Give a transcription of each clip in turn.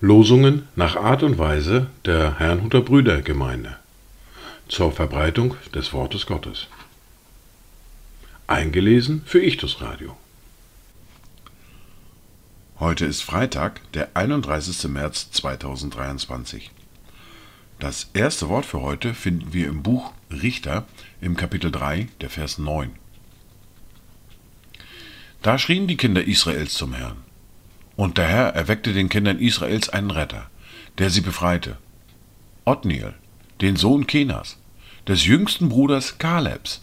Losungen nach Art und Weise der Herrnhuter Brüdergemeinde zur Verbreitung des Wortes Gottes. Eingelesen für Ichtus Radio. Heute ist Freitag, der 31. März 2023. Das erste Wort für heute finden wir im Buch Richter im Kapitel 3, der Vers 9. Da schrien die Kinder Israels zum Herrn. Und der Herr erweckte den Kindern Israels einen Retter, der sie befreite. Othniel, den Sohn Kenas, des jüngsten Bruders Kalebs.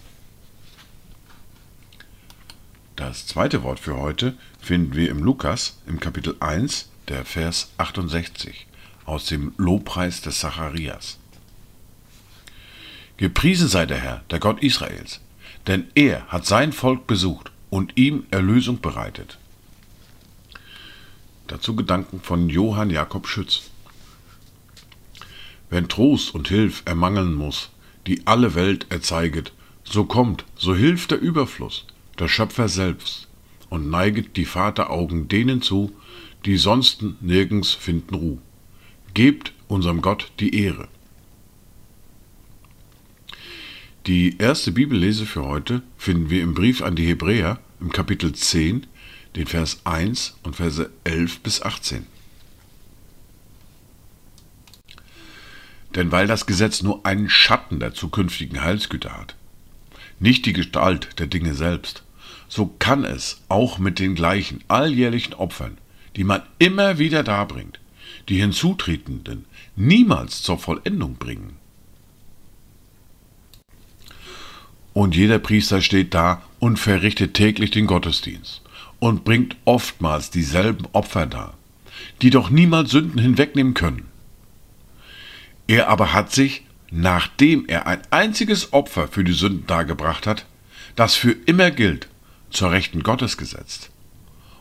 Das zweite Wort für heute finden wir im Lukas im Kapitel 1, der Vers 68 aus dem Lobpreis des Zacharias. Gepriesen sei der Herr, der Gott Israels, denn er hat sein Volk besucht und ihm Erlösung bereitet. Dazu Gedanken von Johann Jakob Schütz. Wenn Trost und Hilf ermangeln muss, die alle Welt erzeiget, so kommt, so hilft der Überfluss, der Schöpfer selbst, und neiget die Vateraugen denen zu, die sonsten nirgends finden Ruh. Gebt unserem Gott die Ehre. Die erste Bibellese für heute finden wir im Brief an die Hebräer im Kapitel 10, den Vers 1 und Verse 11 bis 18. Denn weil das Gesetz nur einen Schatten der zukünftigen Heilsgüter hat, nicht die Gestalt der Dinge selbst, so kann es auch mit den gleichen alljährlichen Opfern, die man immer wieder darbringt, die Hinzutretenden niemals zur Vollendung bringen. Und jeder Priester steht da und verrichtet täglich den Gottesdienst und bringt oftmals dieselben Opfer dar, die doch niemals Sünden hinwegnehmen können. Er aber hat sich, nachdem er ein einziges Opfer für die Sünden dargebracht hat, das für immer gilt, zur Rechten Gottes gesetzt.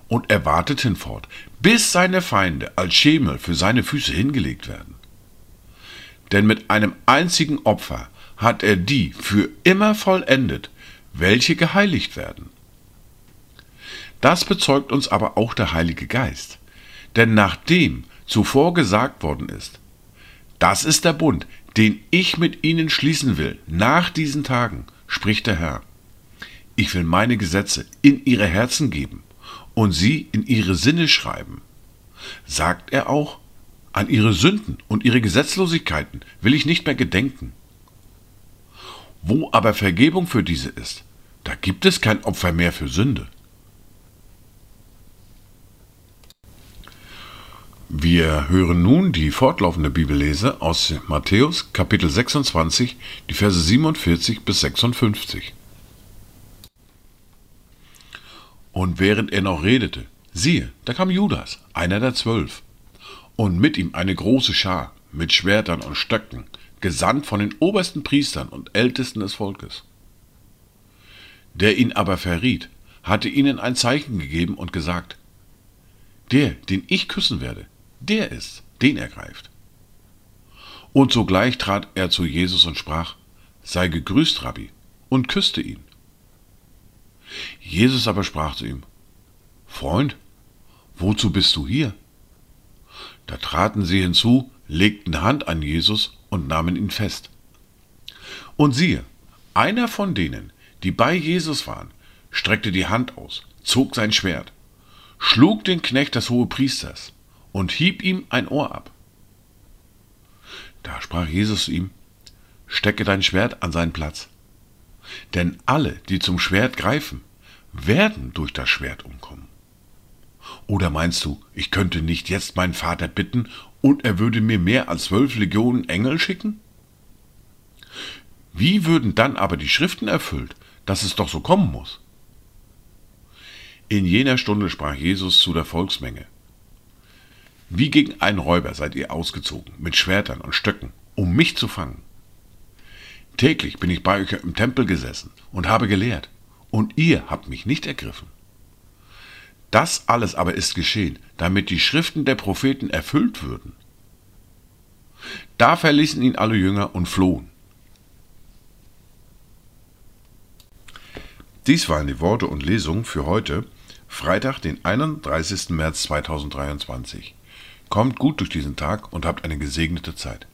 Und er wartet hinfort, bis seine Feinde als Schemel für seine Füße hingelegt werden. Denn mit einem einzigen Opfer hat er die für immer vollendet, welche geheiligt werden. Das bezeugt uns aber auch der Heilige Geist. Denn nachdem zuvor gesagt worden ist, das ist der Bund, den ich mit ihnen schließen will, nach diesen Tagen, spricht der Herr. Ich will meine Gesetze in ihre Herzen geben und sie in ihre Sinne schreiben. Sagt er auch, an ihre Sünden und ihre Gesetzlosigkeiten will ich nicht mehr gedenken. Wo aber Vergebung für diese ist, da gibt es kein Opfer mehr für Sünde. Wir hören nun die fortlaufende Bibellese aus Matthäus Kapitel 26, die Verse 47 bis 56. Und während er noch redete, siehe, da kam Judas, einer der zwölf, und mit ihm eine große Schar mit Schwertern und Stöcken, gesandt von den obersten Priestern und Ältesten des Volkes. Der ihn aber verriet, hatte ihnen ein Zeichen gegeben und gesagt, der, den ich küssen werde, der ist, den er greift. Und sogleich trat er zu Jesus und sprach, Sei gegrüßt, Rabbi, und küsste ihn. Jesus aber sprach zu ihm, Freund, wozu bist du hier? Da traten sie hinzu, legten Hand an Jesus und nahmen ihn fest. Und siehe, einer von denen, die bei Jesus waren, streckte die Hand aus, zog sein Schwert, schlug den Knecht des Hohepriesters und hieb ihm ein Ohr ab. Da sprach Jesus zu ihm, Stecke dein Schwert an seinen Platz. Denn alle, die zum Schwert greifen, werden durch das Schwert umkommen. Oder meinst du, ich könnte nicht jetzt meinen Vater bitten und er würde mir mehr als zwölf Legionen Engel schicken? Wie würden dann aber die Schriften erfüllt, dass es doch so kommen muss? In jener Stunde sprach Jesus zu der Volksmenge, wie gegen einen Räuber seid ihr ausgezogen, mit Schwertern und Stöcken, um mich zu fangen. Täglich bin ich bei euch im Tempel gesessen und habe gelehrt, und ihr habt mich nicht ergriffen. Das alles aber ist geschehen, damit die Schriften der Propheten erfüllt würden. Da verließen ihn alle Jünger und flohen. Dies waren die Worte und Lesungen für heute, Freitag, den 31. März 2023. Kommt gut durch diesen Tag und habt eine gesegnete Zeit.